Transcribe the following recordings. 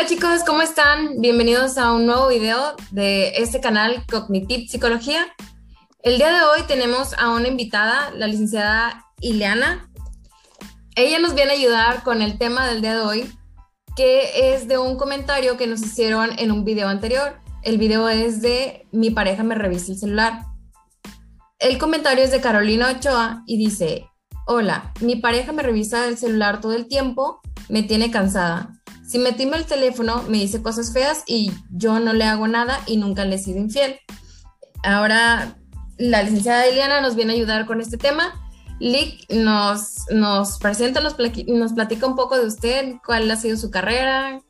Hola chicos, ¿cómo están? Bienvenidos a un nuevo video de este canal Cognitive Psicología. El día de hoy tenemos a una invitada, la licenciada Ileana. Ella nos viene a ayudar con el tema del día de hoy, que es de un comentario que nos hicieron en un video anterior. El video es de mi pareja me revisa el celular. El comentario es de Carolina Ochoa y dice, hola, mi pareja me revisa el celular todo el tiempo, me tiene cansada. Si me el teléfono, me dice cosas feas y yo no le hago nada y nunca le he sido infiel. Ahora la licenciada Eliana nos viene a ayudar con este tema. Lick nos, nos presenta, nos, nos platica un poco de usted, cuál ha sido su carrera.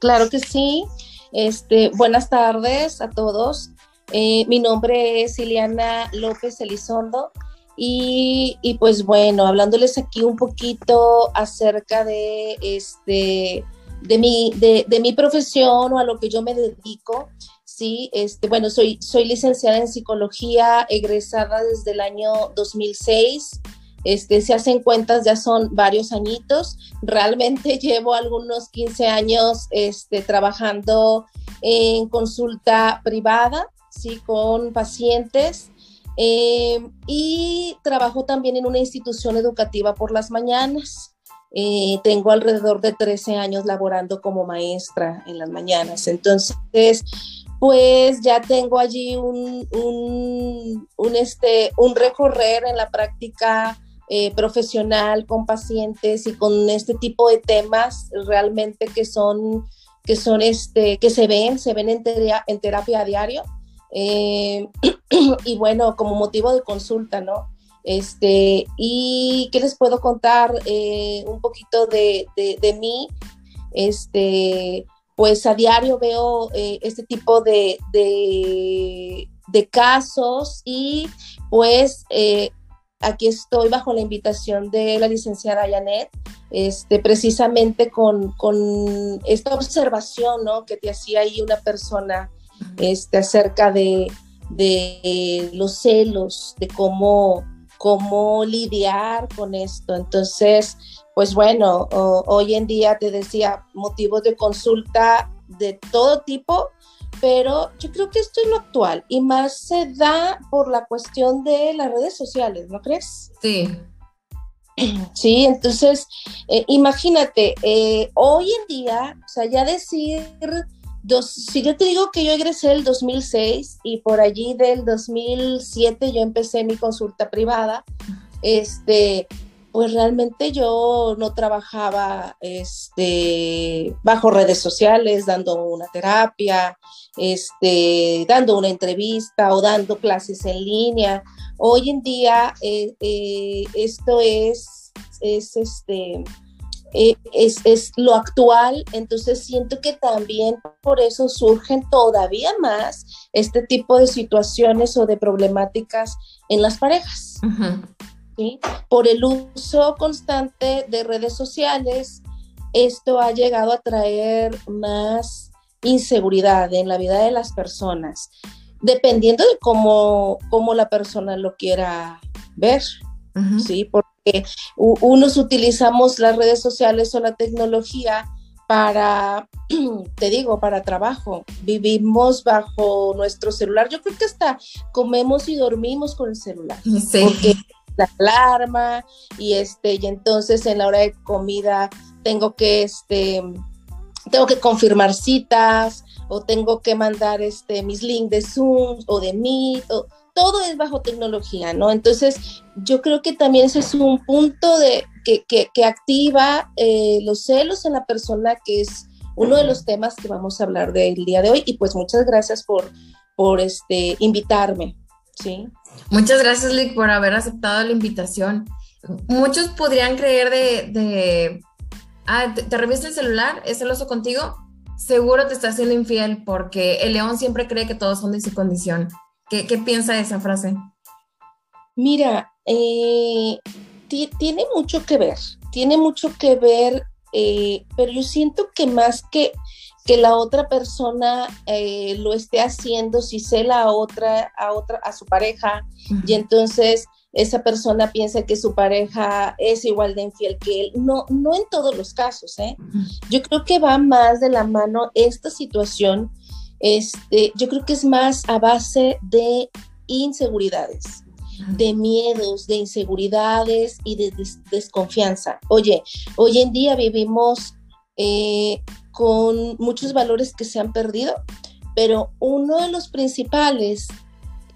Claro que sí. Este, buenas tardes a todos. Eh, mi nombre es Ileana López Elizondo. Y, pues bueno, hablándoles aquí un poquito acerca de, este, de, mi, de, mi profesión o a lo que yo me dedico, sí, este, bueno, soy, soy licenciada en psicología, egresada desde el año 2006. Este, se hacen cuentas, ya son varios añitos. Realmente llevo algunos 15 años este, trabajando en consulta privada, sí, con pacientes eh, y trabajo también en una institución educativa por las mañanas. Eh, tengo alrededor de 13 años laborando como maestra en las mañanas. Entonces, pues ya tengo allí un, un, este, un recorrer en la práctica eh, profesional con pacientes y con este tipo de temas realmente que son, que son este, que se ven, se ven en, en terapia a diario. Eh, y bueno, como motivo de consulta, ¿no? Este, y qué les puedo contar eh, un poquito de, de, mí. Este, pues a diario veo eh, este tipo de, de, casos y pues aquí estoy bajo la invitación de la licenciada Janet, este, precisamente con, con esta observación ¿no? que te hacía ahí una persona este, acerca de, los celos, de cómo, cómo lidiar con esto. Entonces, pues bueno, hoy en día te decía motivos de consulta de todo tipo, pero yo creo que esto es lo actual y más se da por la cuestión de las redes sociales, ¿no crees? Sí. Sí, entonces, eh, imagínate, eh, hoy en día, o sea, ya decir si yo te digo que yo egresé el 2006 y por allí del 2007 yo empecé mi consulta privada, este, pues realmente yo no trabajaba este, bajo redes sociales, dando una terapia, este, dando una entrevista o dando clases en línea. Hoy en día eh, eh, esto es, es este, eh, es, es, lo actual, entonces siento que también por eso surgen todavía más este tipo de situaciones o de problemáticas en las parejas. ¿sí? Por el uso constante de redes sociales, esto ha llegado a traer más inseguridad en la vida de las personas, dependiendo de cómo, cómo la persona lo quiera ver. ¿sí? Porque unos utilizamos las redes sociales o la tecnología para, te digo, para trabajo. Vivimos bajo nuestro celular. Yo creo que hasta comemos y dormimos con el celular. Sí. Porque la alarma y este, y entonces en la hora de comida tengo que, este, tengo que confirmar citas o tengo que mandar este, mis links de Zoom o de Meet o todo es bajo tecnología, ¿no? Entonces, yo creo que también ese es un punto de, que, activa eh, los celos en la persona, que es uno de los temas que vamos a hablar del día de hoy. Y pues muchas gracias por, por este, invitarme, ¿sí? Muchas gracias, Lick, por haber aceptado la invitación. Muchos podrían creer de, de ah, te, te revisa el celular, es celoso contigo, seguro te está haciendo infiel porque el león siempre cree que todos son de su condición. ¿Qué, piensa de esa frase? Mira, eh, tiene mucho que ver, tiene mucho que ver, eh, pero yo siento que más que, que la otra persona eh, lo esté haciendo, si sé la otra, a otra, a su pareja, y entonces esa persona piensa que su pareja es igual de infiel que él. No, no en todos los casos, ¿eh? Yo creo que va más de la mano esta situación, este, yo creo que es más a base de inseguridades, de miedos, de inseguridades y de desconfianza. Oye, hoy en día vivimos eh, con muchos valores que se han perdido, pero uno de los principales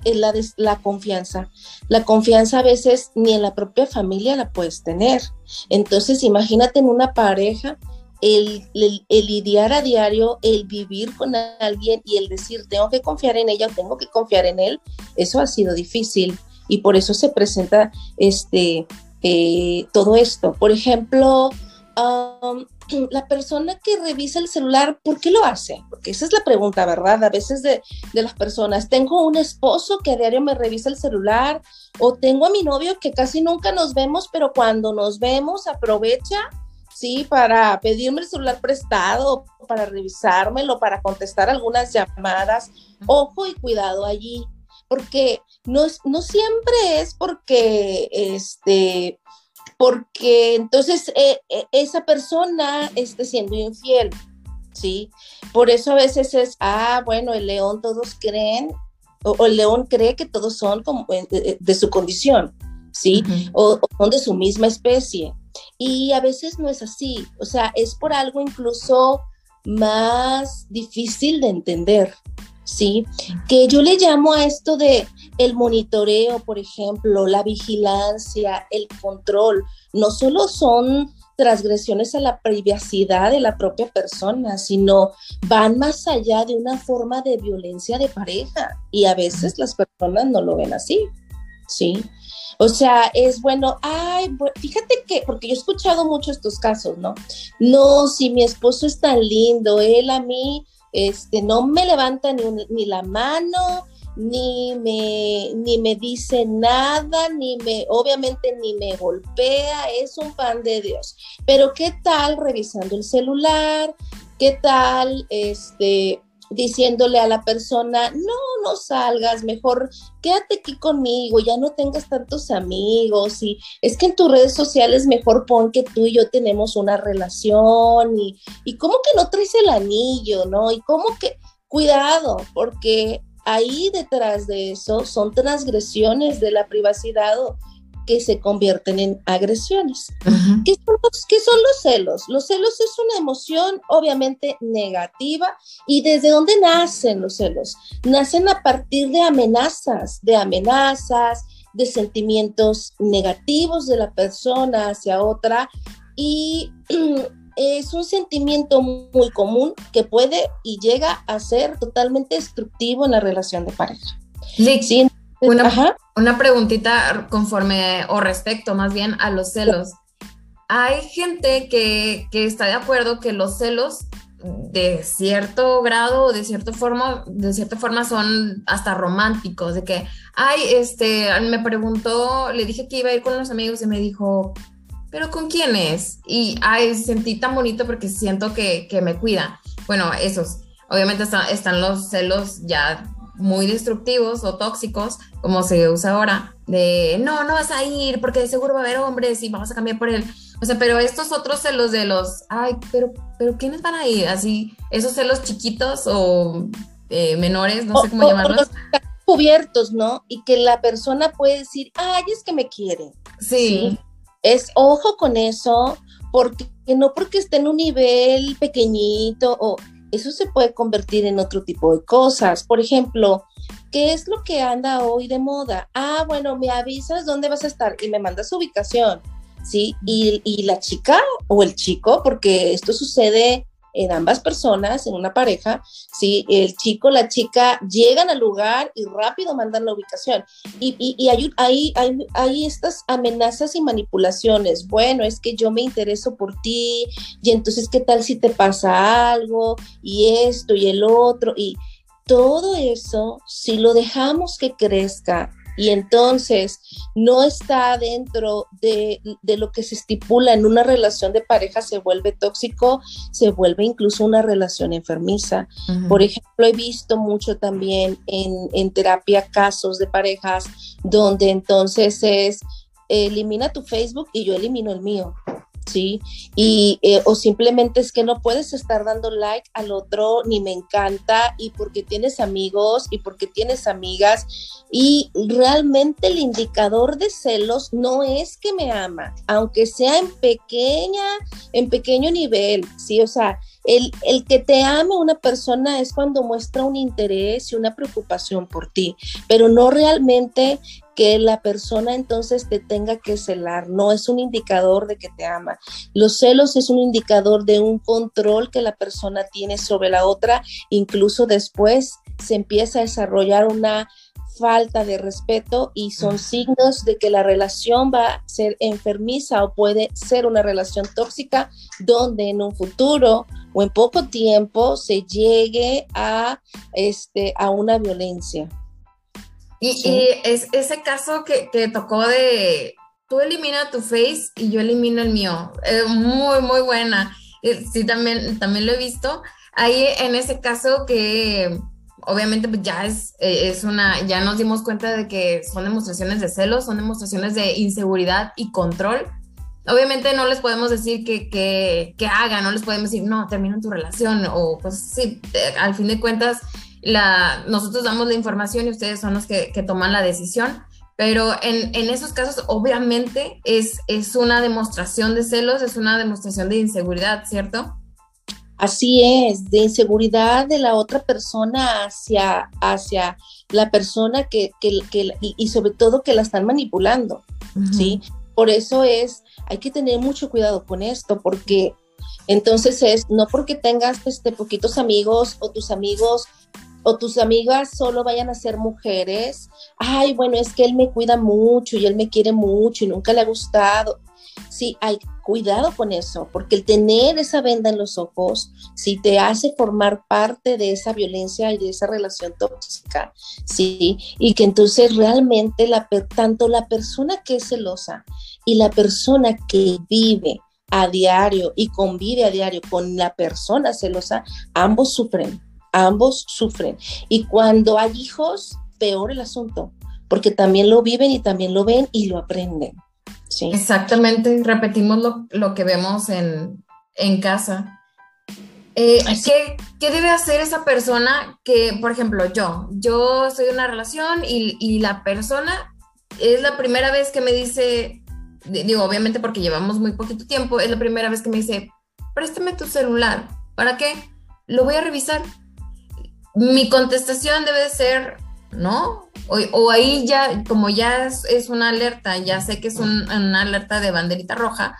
es la, la confianza. La confianza a veces ni en la propia familia la puedes tener. Entonces, imagínate en una pareja el, lidiar a diario, el vivir con alguien y el decir, tengo que confiar en ella o tengo que confiar en él, eso ha sido difícil y por eso se presenta este, eh, todo esto. Por ejemplo, la persona que revisa el celular, ¿por qué lo hace? Porque esa es la pregunta, ¿verdad? A veces de, de, las personas, tengo un esposo que a diario me revisa el celular o tengo a mi novio que casi nunca nos vemos, pero cuando nos vemos aprovecha, ¿sí? Para pedirme el celular prestado, para revisármelo, para contestar algunas llamadas. Ojo y cuidado allí, porque no, no siempre es porque, este, porque entonces eh, eh, esa persona esté siendo infiel, ¿sí? Por eso a veces es, ah, bueno, el león todos creen, o, el león cree que todos son como eh, de, su condición, ¿sí? o, son de su misma especie. Y a veces no es así, o sea, es por algo incluso más difícil de entender, ¿sí? Que yo le llamo a esto de el monitoreo, por ejemplo, la vigilancia, el control, no solo son transgresiones a la privacidad de la propia persona, sino van más allá de una forma de violencia de pareja y a veces las personas no lo ven así, ¿sí? O sea, es bueno, ay, fíjate que, porque yo he escuchado mucho estos casos, ¿no? No, si mi esposo es tan lindo, él a mí, este, no me levanta ni, ni la mano, ni me, ni me dice nada, ni me, obviamente ni me golpea, es un pan de Dios. Pero ¿qué tal revisando el celular? ¿Qué tal este diciéndole a la persona, no, no salgas, mejor quédate aquí conmigo, ya no tengas tantos amigos y es que en tus redes sociales mejor pon que tú y yo tenemos una relación y, y cómo que no traes el anillo, ¿no? Y cómo que, cuidado, porque ahí detrás de eso son transgresiones de la privacidad que se convierten en agresiones. ¿Qué, son los, celos? Los celos es una emoción obviamente negativa y desde dónde nacen los celos? Nacen a partir de amenazas, de amenazas, de sentimientos negativos de la persona hacia otra y es un sentimiento muy común que puede y llega a ser totalmente destructivo en la relación de pareja. Sí, una, una preguntita conforme o respecto más bien a los celos. Hay gente que, que está de acuerdo que los celos de cierto grado o de cierta forma, de cierta forma son hasta románticos, de que, ay, este, me preguntó, le dije que iba a ir con los amigos y me dijo, pero ¿con quién es? Y ay, sentí tan bonito porque siento que, que me cuida. Bueno, esos. Obviamente están los celos ya muy destructivos o tóxicos, como se usa ahora, de no, no vas a ir porque de seguro va a haber hombres y vamos a cambiar por él. O sea, pero estos otros celos de los, ay, pero, pero ¿quiénes van a ir? Así, esos celos chiquitos o eh, menores, no sé cómo llamarlos. cubiertos, ¿no? Y que la persona puede decir, ay, es que me quiere. sí es ojo con eso, porque no porque esté en un nivel pequeñito o eso se puede convertir en otro tipo de cosas. Por ejemplo, ¿qué es lo que anda hoy de moda? Ah, bueno, me avisas dónde vas a estar y me mandas su ubicación, ¿sí? Y, y la chica o el chico, porque esto sucede en ambas personas, en una pareja, si el chico, la chica llegan al lugar y rápido mandan la ubicación. Y, y, hay, hay, hay, estas amenazas y manipulaciones. Bueno, es que yo me intereso por ti y entonces, ¿qué tal si te pasa algo? Y esto y el otro. Y todo eso, si lo dejamos que crezca y entonces no está dentro de, lo que se estipula en una relación de pareja, se vuelve tóxico, se vuelve incluso una relación enfermiza. Por ejemplo, he visto mucho también en, en terapia casos de parejas donde entonces es elimina tu Facebook y yo elimino el mío. ¿Sí? Y, eh, o simplemente es que no puedes estar dando like al otro, ni me encanta, y porque tienes amigos, y porque tienes amigas, y realmente el indicador de celos no es que me ama, aunque sea en pequeña, en pequeño nivel, ¿sí? O sea, el, el, que te ame una persona es cuando muestra un interés y una preocupación por ti, pero no realmente que la persona entonces te tenga que celar, no es un indicador de que te ama. Los celos es un indicador de un control que la persona tiene sobre la otra, incluso después se empieza a desarrollar una falta de respeto y son signos de que la relación va a ser enfermiza o puede ser una relación tóxica donde en un futuro o en poco tiempo se llegue a, este, a una violencia. Y, es ese caso que, que, tocó de tú elimina tu face y yo elimino el mío. muy, muy buena. Eh, sí, también, también lo he visto. Ahí en ese caso que obviamente pues, ya es, eh, es una, ya nos dimos cuenta de que son demostraciones de celos, son demostraciones de inseguridad y control. Obviamente no les podemos decir que, que, que hagan, no les podemos decir, no, termina tu relación, o pues sí, al fin de cuentas la, nosotros damos la información y ustedes son los que, toman la decisión. Pero en, esos casos, obviamente, es, es una demostración de celos, es una demostración de inseguridad, ¿cierto? Así es, de inseguridad de la otra persona hacia, hacia la persona que, que, y, sobre todo que la están manipulando, ¿sí? Por eso es, hay que tener mucho cuidado con esto, porque entonces es, no porque tengas este, poquitos amigos o tus amigos o tus amigas solo vayan a ser mujeres, ay, bueno, es que él me cuida mucho y él me quiere mucho y nunca le ha gustado. Sí, hay cuidado con eso, porque el tener esa venda en los ojos, si te hace formar parte de esa violencia y de esa relación tóxica, sí, y que entonces realmente tanto la persona que es celosa y la persona que vive a diario y convive a diario con la persona celosa, ambos sufren ambos sufren. Y cuando hay hijos, peor el asunto, porque también lo viven y también lo ven y lo aprenden. ¿sí? Exactamente, repetimos lo, que vemos en, casa. Eh, ¿qué, debe hacer esa persona que, por ejemplo, yo, yo estoy en una relación y, y la persona es la primera vez que me dice, digo, obviamente porque llevamos muy poquito tiempo, es la primera vez que me dice, préstame tu celular, ¿para qué? Lo voy a revisar mi contestación debe ser, ¿no? O, ahí ya, como ya es, una alerta, ya sé que es una alerta de banderita roja,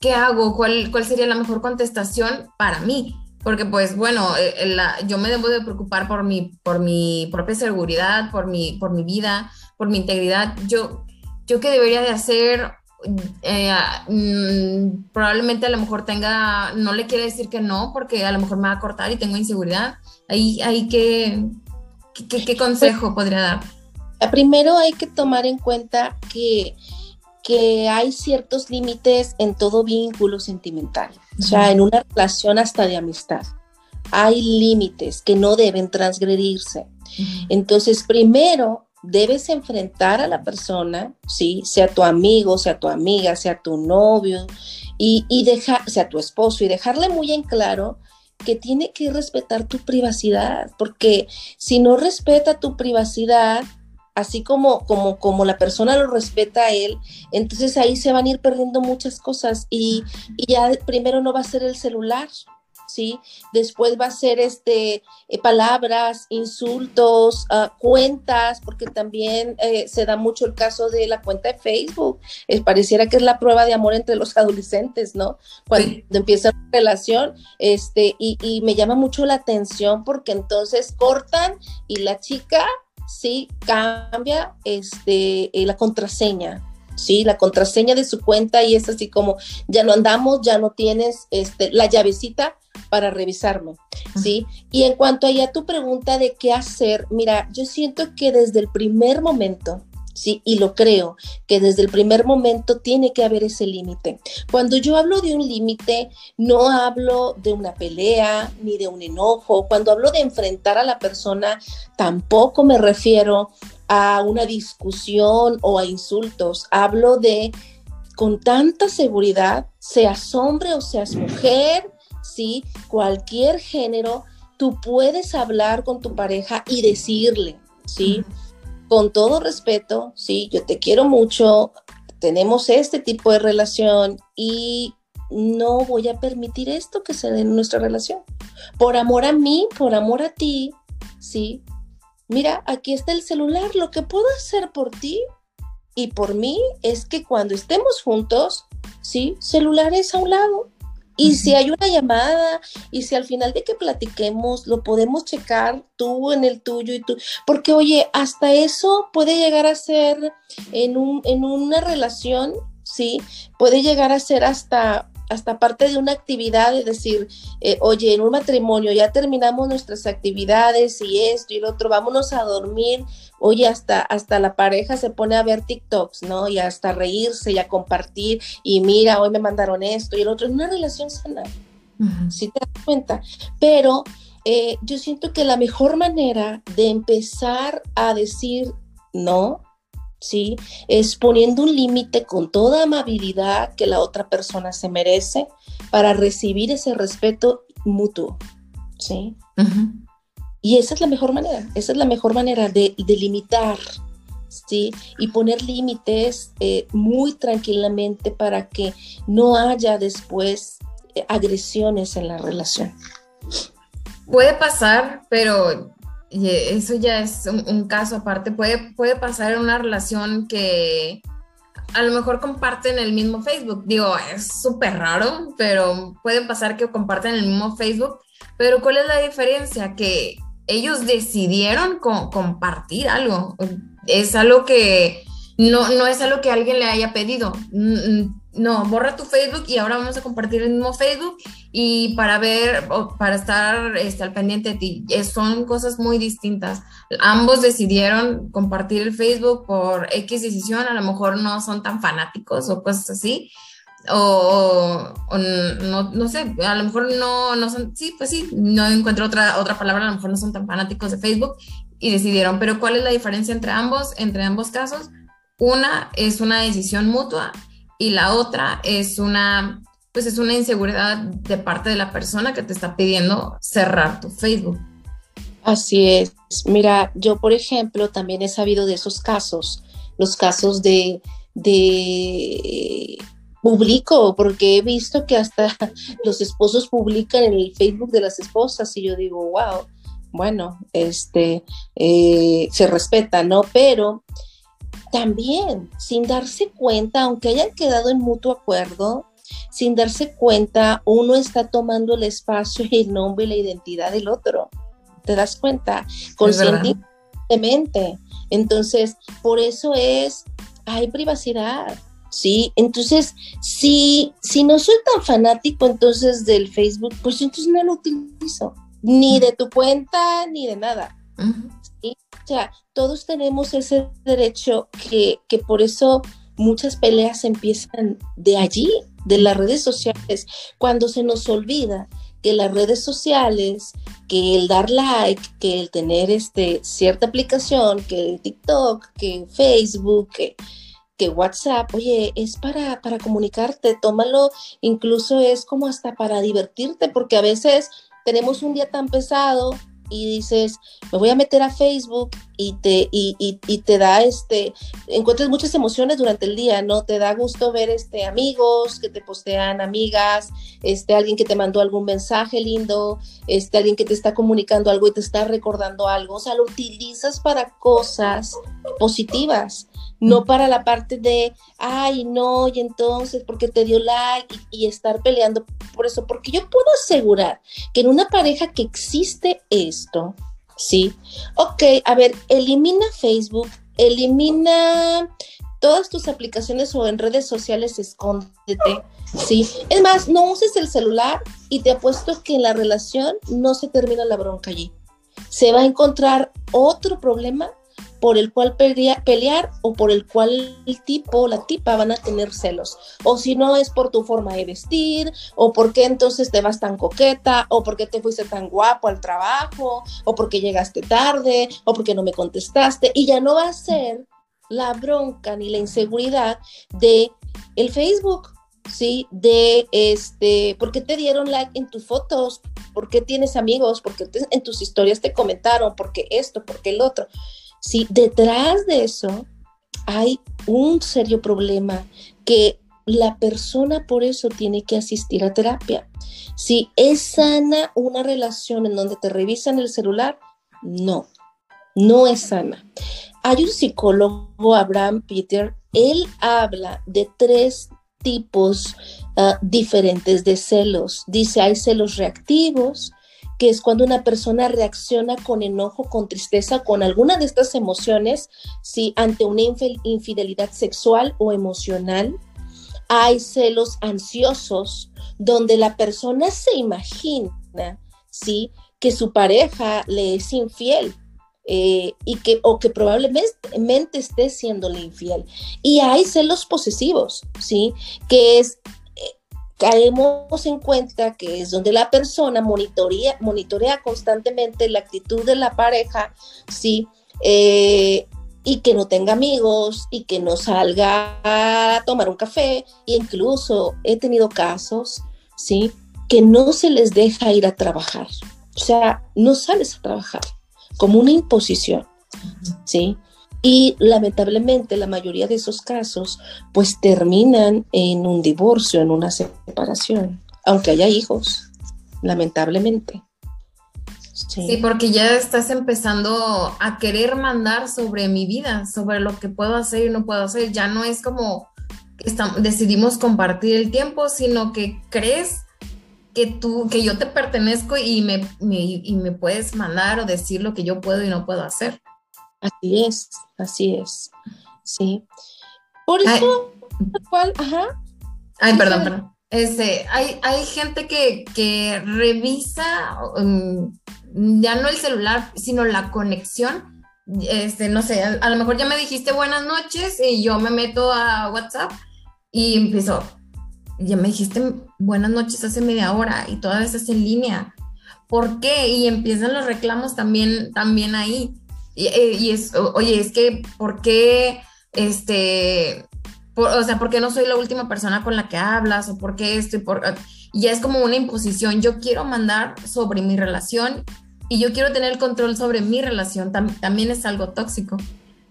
¿qué hago? ¿Cuál, ¿Cuál sería la mejor contestación para mí? Porque pues bueno, eh, yo me debo de preocupar por mi, por mi propia seguridad, por mi, por mi vida, por mi integridad. Yo, yo qué debería de hacer, eh, mm, probablemente a lo mejor tenga, no le quiere decir que no, porque a lo mejor me va a cortar y tengo inseguridad. Ahí, ahí qué, qué, consejo podría dar. Primero hay que tomar en cuenta que, que hay ciertos límites en todo vínculo sentimental, o sea, en una relación hasta de amistad. Hay límites que no deben transgredirse. Entonces, primero debes enfrentar a la persona, ¿sí? sea tu amigo, sea tu amiga, sea tu novio, y, y dejar, sea tu esposo, y dejarle muy en claro que tiene que respetar tu privacidad, porque si no respeta tu privacidad, así como, como, como la persona lo respeta a él, entonces ahí se van a ir perdiendo muchas cosas y, y ya primero no va a ser el celular, ¿sí? Después va a ser este, eh, palabras, insultos, ah, cuentas, porque también eh, se da mucho el caso de la cuenta de Facebook. Eh, pareciera que es la prueba de amor entre los adolescentes, ¿no? Cuando empieza la relación, este, y, y me llama mucho la atención porque entonces cortan y la chica sí cambia este, la contraseña, ¿sí? La contraseña de su cuenta y es así como, ya no andamos, ya no tienes este, la llavecita para revisarme, ¿sí? Y en cuanto a tu pregunta de qué hacer, mira, yo siento que desde el primer momento, Sí, y lo creo, que desde el primer momento tiene que haber ese límite. Cuando yo hablo de un límite, no hablo de una pelea ni de un enojo. Cuando hablo de enfrentar a la persona, tampoco me refiero a una discusión o a insultos. Hablo de con tanta seguridad, seas hombre o seas mujer, ¿sí? Cualquier género, tú puedes hablar con tu pareja y decirle, ¿sí? con todo respeto, sí, yo te quiero mucho, tenemos este tipo de relación y no voy a permitir esto que se dé en nuestra relación. Por amor a mí, por amor a ti, sí. Mira, aquí está el celular, lo que puedo hacer por ti y por mí es que cuando estemos juntos, sí, celulares a un lado, y si hay una llamada y si al final de que platiquemos lo podemos checar tú en el tuyo y tú, porque oye, hasta eso puede llegar a ser en, un, en una relación, ¿sí? Puede llegar a ser hasta hasta parte de una actividad, de decir, eh, oye, en un matrimonio ya terminamos nuestras actividades y esto y lo otro, vámonos a dormir, oye, hasta, hasta la pareja se pone a ver TikToks, ¿no? Y hasta reírse y a compartir, y mira, hoy me mandaron esto y el otro, es una relación sana, si te das cuenta, pero... Eh, yo siento que la mejor manera de empezar a decir no ¿sí? Es poniendo un límite con toda amabilidad que la otra persona se merece para recibir ese respeto mutuo, ¿sí? Y esa es la mejor manera, esa es la mejor manera de, limitar, ¿sí? Y poner límites eh, muy tranquilamente para que no haya después eh, agresiones en la relación. Puede pasar, pero y eso ya es un, caso aparte. Puede, puede pasar en una relación que a lo mejor comparten el mismo Facebook. Digo, es súper raro, pero puede pasar que comparten el mismo Facebook. Pero ¿cuál es la diferencia? Que ellos decidieron compartir algo. Es algo que no, no es algo que alguien le haya pedido no, borra tu Facebook y ahora vamos a compartir el mismo Facebook y para ver, para estar este, al pendiente de ti. son cosas muy distintas. Ambos decidieron compartir el Facebook por X decisión, a lo mejor no son tan fanáticos o cosas así. O, no, no, sé, a lo mejor no, no son, sí, pues sí, no encuentro otra, otra palabra, a lo mejor no son tan fanáticos de Facebook y decidieron, pero ¿cuál es la diferencia entre ambos, entre ambos casos? Una es una decisión mutua y la otra es una, pues es una inseguridad de parte de la persona que te está pidiendo cerrar tu Facebook. Así es. Mira, yo por ejemplo también he sabido de esos casos, los casos de, de publico, porque he visto que hasta los esposos publican en el Facebook de las esposas y yo digo, wow, bueno, este, eh, se respeta, ¿no? Pero también sin darse cuenta, aunque hayan quedado en mutuo acuerdo, sin darse cuenta, uno está tomando el espacio y el nombre y la identidad del otro. ¿Te das cuenta? Conscientemente. Entonces, por eso es, hay privacidad. ¿sí? Entonces, si, si no soy tan fanático entonces del Facebook, pues entonces no lo utilizo, ni de tu cuenta, ni de nada. O sea, todos tenemos ese derecho que, que por eso muchas peleas empiezan de allí, de las redes sociales, cuando se nos olvida que las redes sociales, que el dar like, que el tener este, cierta aplicación, que el TikTok, que Facebook, que, que WhatsApp, oye, es para, para comunicarte, tómalo, incluso es como hasta para divertirte, porque a veces tenemos un día tan pesado y dices, me voy a meter a Facebook y te, y, y, te da este, encuentras muchas emociones durante el día, ¿no? Te da gusto ver este amigos que te postean, amigas, este, alguien que te mandó algún mensaje lindo, este, alguien que te está comunicando algo y te está recordando algo. O sea, lo utilizas para cosas positivas no para la parte de, ay, no, y entonces, porque te dio like y, estar peleando por eso, porque yo puedo asegurar que en una pareja que existe esto, ¿sí? Ok, a ver, elimina Facebook, elimina todas tus aplicaciones o en redes sociales, escóndete, ¿sí? Es más, no uses el celular y te apuesto que en la relación no se termina la bronca allí. Se va a encontrar otro problema por el cual pelear o por el cual el tipo la tipa van a tener celos. O si no es por tu forma de vestir, o por qué entonces te vas tan coqueta, o por qué te fuiste tan guapo al trabajo, o porque llegaste tarde, o porque no me contestaste. Y ya no va a ser la bronca ni la inseguridad de el Facebook, ¿sí? De este, ¿por qué te dieron like en tus fotos? ¿Por qué tienes amigos? ¿Por qué en tus historias te comentaron? ¿Por qué esto? ¿Por qué el otro? Sí, detrás de eso hay un serio problema que la persona por eso tiene que asistir a terapia. Si es sana una relación en donde te revisan el celular, no, no es sana. Hay un psicólogo, Abraham Peter, él habla de tres tipos ah, diferentes de celos. Dice, hay celos reactivos, que es cuando una persona reacciona con enojo, con tristeza, con alguna de estas emociones, si ante una infidelidad sexual o emocional. Hay celos ansiosos, donde la persona se imagina, ¿sí? Que su pareja le es infiel, eh, y que, o que probablemente esté siéndole infiel. Y hay celos posesivos, ¿sí? Que es, caemos en cuenta que es donde la persona monitorea, monitorea constantemente la actitud de la pareja, ¿sí? Eh, y que no tenga amigos y que no salga a tomar un café. Y incluso he tenido casos, ¿sí? Que no se les deja ir a trabajar. O sea, no sales a trabajar como una imposición, ¿sí? Y lamentablemente la mayoría de esos casos pues terminan en un divorcio, en una separación, aunque haya hijos, lamentablemente. Sí. porque ya estás empezando a querer mandar sobre mi vida, sobre lo que puedo hacer y no puedo hacer. Ya no es como decidimos compartir el tiempo, sino que crees que tú, que yo te pertenezco y me, y me puedes mandar o decir lo que yo puedo y no puedo hacer. Así es, así es. Sí. Por eso, Ay. ajá. Ay, perdón, perdón. Este, hay, hay gente que, que revisa um, ya no el celular, sino la conexión. Este, no sé, a, a, lo mejor ya me dijiste buenas noches y yo me meto a WhatsApp y empiezo, ya me dijiste buenas noches hace media hora y todavía estás en línea. ¿Por qué? Y empiezan los reclamos también, también ahí. Y, eh, es, oye, es que, ¿por qué, este, o sea, por qué no soy la última persona con la que hablas? ¿O por qué esto? Y por, ya es como una imposición. Yo quiero mandar sobre mi relación y yo quiero tener el control sobre mi relación. también es algo tóxico.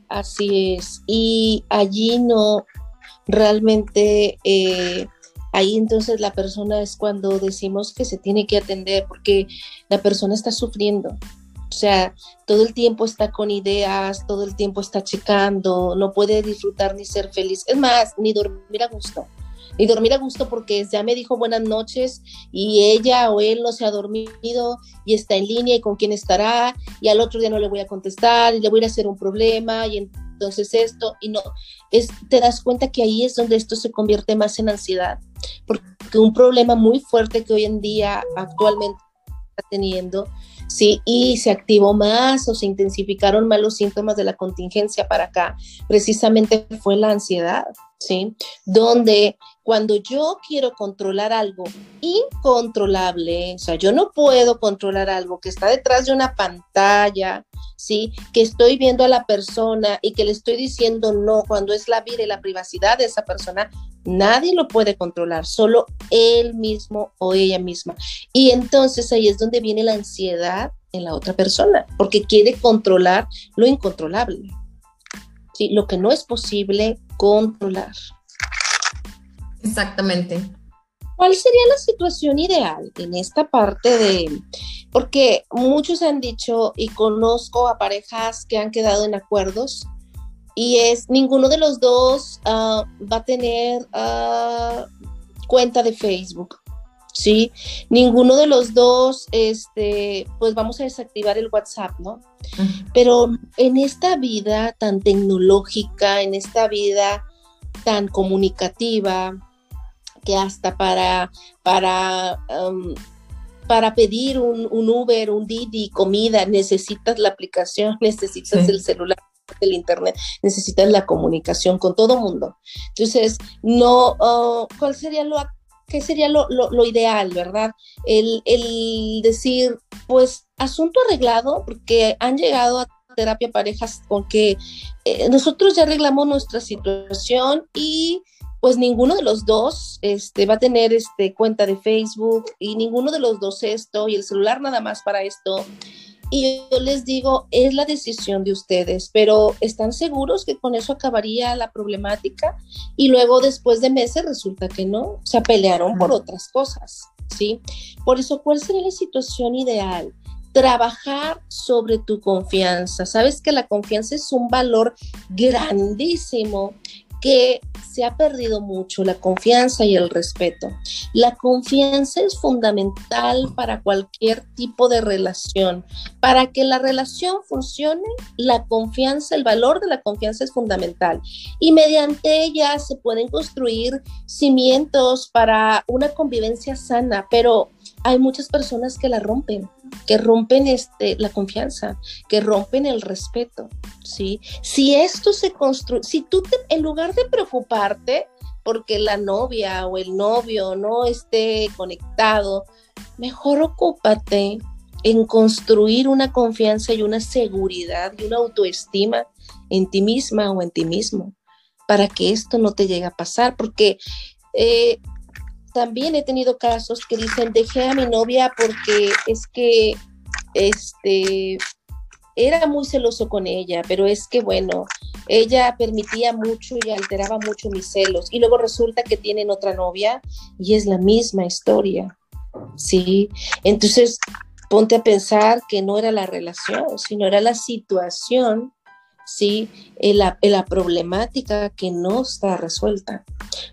Así es. Y allí no, realmente eh, ahí entonces la persona es cuando decimos que se tiene que atender porque la persona está sufriendo. O sea, todo el tiempo está con ideas, todo el tiempo está checando, no puede disfrutar ni ser feliz. Es más, ni dormir a gusto. Ni dormir a gusto porque ya me dijo buenas noches y ella o él no se ha dormido y está en línea y con quién estará y al otro día no le voy a contestar y le voy a hacer un problema y entonces esto y no, es, te das cuenta que ahí es donde esto se convierte más en ansiedad, porque un problema muy fuerte que hoy en día actualmente está teniendo, sí, y se activó más o se intensificaron más los síntomas de la contingencia para acá, precisamente fue la ansiedad, sí, donde cuando yo quiero controlar algo incontrolable, o sea, yo no puedo controlar algo que está detrás de una pantalla, ¿sí? Que estoy viendo a la persona y que le estoy diciendo no cuando es la vida y la privacidad de esa persona, nadie lo puede controlar, solo él mismo o ella misma. Y entonces ahí es donde viene la ansiedad en la otra persona, porque quiere controlar lo incontrolable, ¿sí? Lo que no es posible controlar. Exactamente. ¿Cuál sería la situación ideal en esta parte de, porque muchos han dicho y conozco a parejas que han quedado en acuerdos y es ninguno de los dos uh, va a tener uh, cuenta de Facebook, ¿sí? Ninguno de los dos, este, pues vamos a desactivar el WhatsApp, ¿no? Uh -huh. Pero en esta vida tan tecnológica, en esta vida tan comunicativa, que hasta para, para, um, para pedir un, un, Uber, un Didi, comida, necesitas la aplicación, necesitas sí. el celular del Internet, necesitas la comunicación con todo mundo. Entonces, no, oh, ¿cuál sería lo ¿qué sería lo, ideal, verdad? El, decir, pues, asunto arreglado, porque han llegado a terapia parejas con que eh, nosotros ya arreglamos nuestra situación y pues ninguno de los dos este, va a tener este, cuenta de Facebook y ninguno de los dos esto y el celular nada más para esto. Y yo les digo, es la decisión de ustedes, pero ¿están seguros que con eso acabaría la problemática? Y luego después de meses resulta que no, se pelearon por otras cosas, ¿sí? Por eso, ¿cuál sería la situación ideal? Trabajar sobre tu confianza. Sabes que la confianza es un valor grandísimo que se ha perdido mucho la confianza y el respeto. La confianza es fundamental para cualquier tipo de relación. Para que la relación funcione, la confianza, el valor de la confianza es fundamental. Y mediante ella se pueden construir cimientos para una convivencia sana, pero hay muchas personas que la rompen que rompen este, la confianza, que rompen el respeto, ¿sí? Si esto se construye, si tú en lugar de preocuparte porque la novia o el novio no esté conectado, mejor ocúpate en construir una confianza y una seguridad y una autoestima en ti misma o en ti mismo para que esto no te llegue a pasar, porque eh, también he tenido casos que dicen, dejé a mi novia porque es que este era muy celoso con ella, pero es que bueno, ella permitía mucho y alteraba mucho mis celos. Y luego resulta que tienen otra novia y es la misma historia. Sí, entonces ponte a pensar que no era la relación, sino era la situación, sí, la, la problemática que no está resuelta.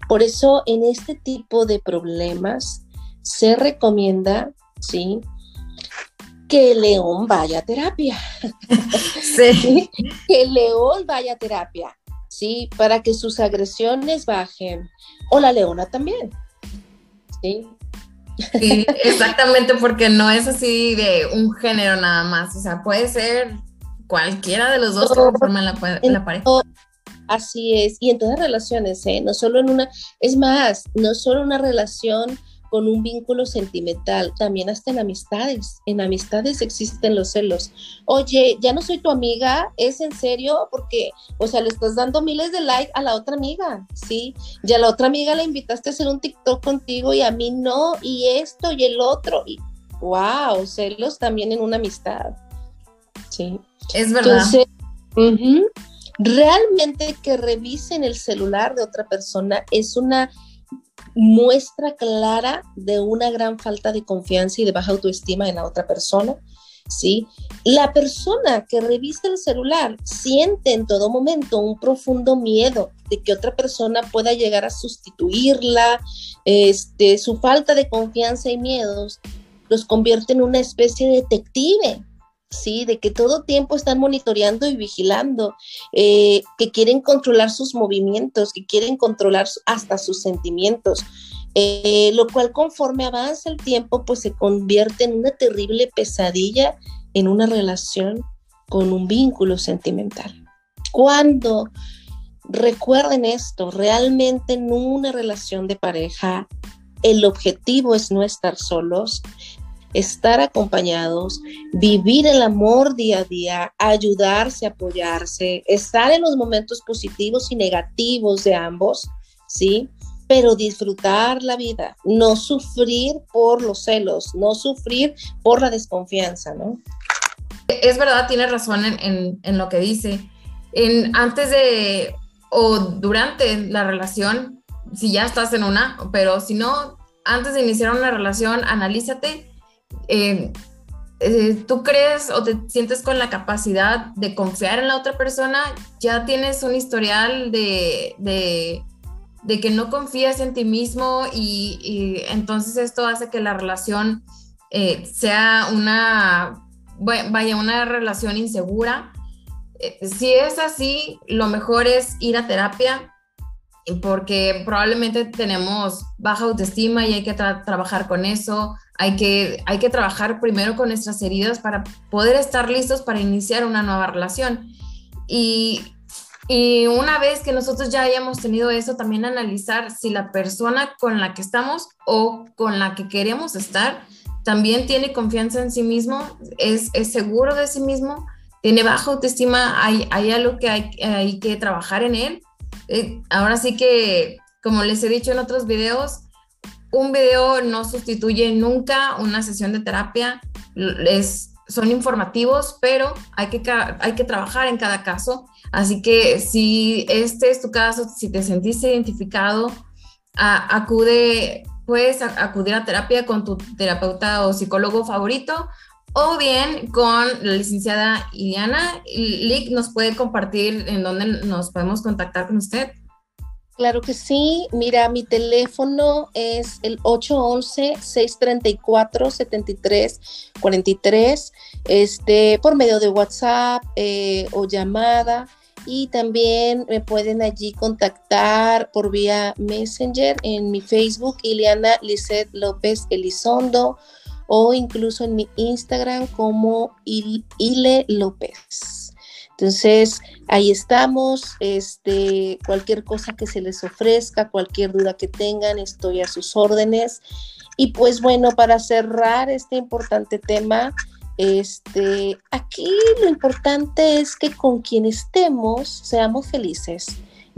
Por eso en este tipo de problemas se recomienda, ¿sí? Que el león vaya a terapia. Sí. Que el león vaya a terapia, ¿sí? Para que sus agresiones bajen. O la leona también, ¿sí? Sí, exactamente, porque no es así de un género nada más, o sea, puede ser cualquiera de los dos que conforman la, la pareja. Así es, y en todas relaciones, ¿eh? no solo en una, es más, no solo una relación con un vínculo sentimental, también hasta en amistades. En amistades existen los celos. Oye, ya no soy tu amiga, ¿es en serio? Porque, o sea, le estás dando miles de likes a la otra amiga, ¿sí? Ya la otra amiga la invitaste a hacer un TikTok contigo y a mí no, y esto y el otro. Y, wow, celos también en una amistad, ¿sí? Es verdad. Entonces, realmente que revisen el celular de otra persona es una muestra clara de una gran falta de confianza y de baja autoestima en la otra persona. ¿sí? La persona que revisa el celular siente en todo momento un profundo miedo de que otra persona pueda llegar a sustituirla, este, su falta de confianza y miedos los convierte en una especie de detective ¿sí? De que todo tiempo están monitoreando y vigilando, eh, que quieren controlar sus movimientos, que quieren controlar hasta sus sentimientos, eh, lo cual conforme avanza el tiempo, pues se convierte en una terrible pesadilla en una relación con un vínculo sentimental. Cuando recuerden esto, realmente en una relación de pareja, el objetivo es no estar solos, estar acompañados, vivir el amor día a día, ayudarse, apoyarse, estar en los momentos positivos y negativos de ambos, ¿sí? Pero disfrutar la vida, no sufrir por los celos, no sufrir por la desconfianza, ¿no? Es verdad, tiene razón en, lo que dice. Antes de o durante la relación, si ya estás en una, pero si no, antes de iniciar una relación, analízate eh, eh, tú crees o te sientes con la capacidad de confiar en la otra persona, ya tienes un historial de, de, que no confías en ti mismo y, entonces esto hace que la relación eh, sea una, vaya, una relación insegura. si es así, lo mejor es ir a terapia porque probablemente tenemos baja autoestima y hay que trabajar con eso, hay que, hay que trabajar primero con nuestras heridas para poder estar listos para iniciar una nueva relación. y, y una vez que nosotros ya hayamos tenido eso, también analizar si la persona con la que estamos o con la que queremos estar también tiene confianza en sí mismo, es, es seguro de sí mismo, tiene baja autoestima, hay, hay algo que hay, hay que trabajar en él. Eh, ahora sí que, como les he dicho en otros videos, un video no sustituye nunca una sesión de terapia. Es, son informativos, pero hay que, hay que trabajar en cada caso. Así que si este es tu caso, si te sentiste identificado, acude, puedes acudir a terapia con tu terapeuta o psicólogo favorito o bien con la licenciada Iliana. Lick nos puede compartir en dónde nos podemos contactar con usted. Claro que sí. Mira, mi teléfono es el 811-634-7343, este, por medio de WhatsApp eh, o llamada. Y también me pueden allí contactar por vía Messenger en mi Facebook, Ileana Lisset López Elizondo, o incluso en mi Instagram como Ile López. Entonces, ahí estamos. Este, cualquier cosa que se les ofrezca, cualquier duda que tengan, estoy a sus órdenes. Y pues bueno, para cerrar este importante tema, este, aquí lo importante es que con quien estemos seamos felices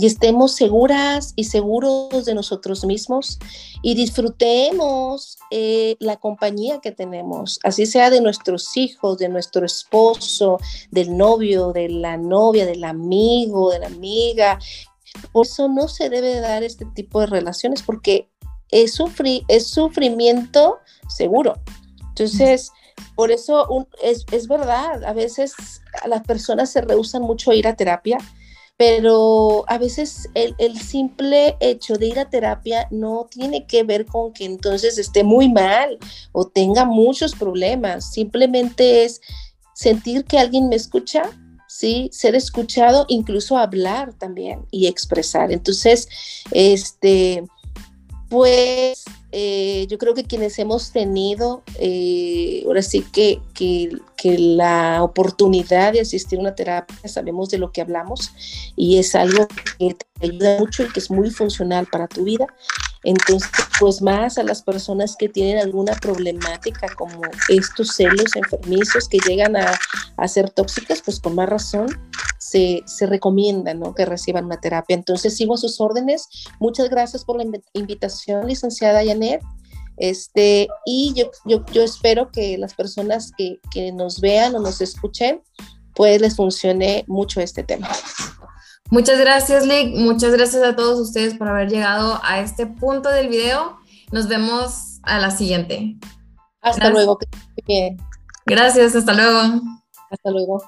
y estemos seguras y seguros de nosotros mismos y disfrutemos eh, la compañía que tenemos, así sea de nuestros hijos, de nuestro esposo, del novio, de la novia, del amigo, de la amiga. Por eso no se debe dar este tipo de relaciones porque es, es sufrimiento seguro. Entonces, por eso es, es verdad, a veces las personas se rehusan mucho a ir a terapia pero a veces el, simple hecho de ir a terapia no tiene que ver con que entonces esté muy mal o tenga muchos problemas, simplemente es sentir que alguien me escucha, ¿sí? Ser escuchado, incluso hablar también y expresar. Entonces, este, pues eh, yo creo que quienes hemos tenido, eh, ahora sí que, que, la oportunidad de asistir a una terapia, sabemos de lo que hablamos y es algo que te ayuda mucho y que es muy funcional para tu vida. Entonces, pues más a las personas que tienen alguna problemática como estos celos enfermizos que llegan a, a ser tóxicos, pues con más razón se, se recomienda ¿no? que reciban una terapia. Entonces, sigo a sus órdenes. Muchas gracias por la invitación, licenciada Janet. Este, y yo, yo, yo espero que las personas que, que nos vean o nos escuchen, pues les funcione mucho este tema. Muchas gracias, Lick. Muchas gracias a todos ustedes por haber llegado a este punto del video. Nos vemos a la siguiente. Hasta luego. Gracias, hasta luego. Hasta luego.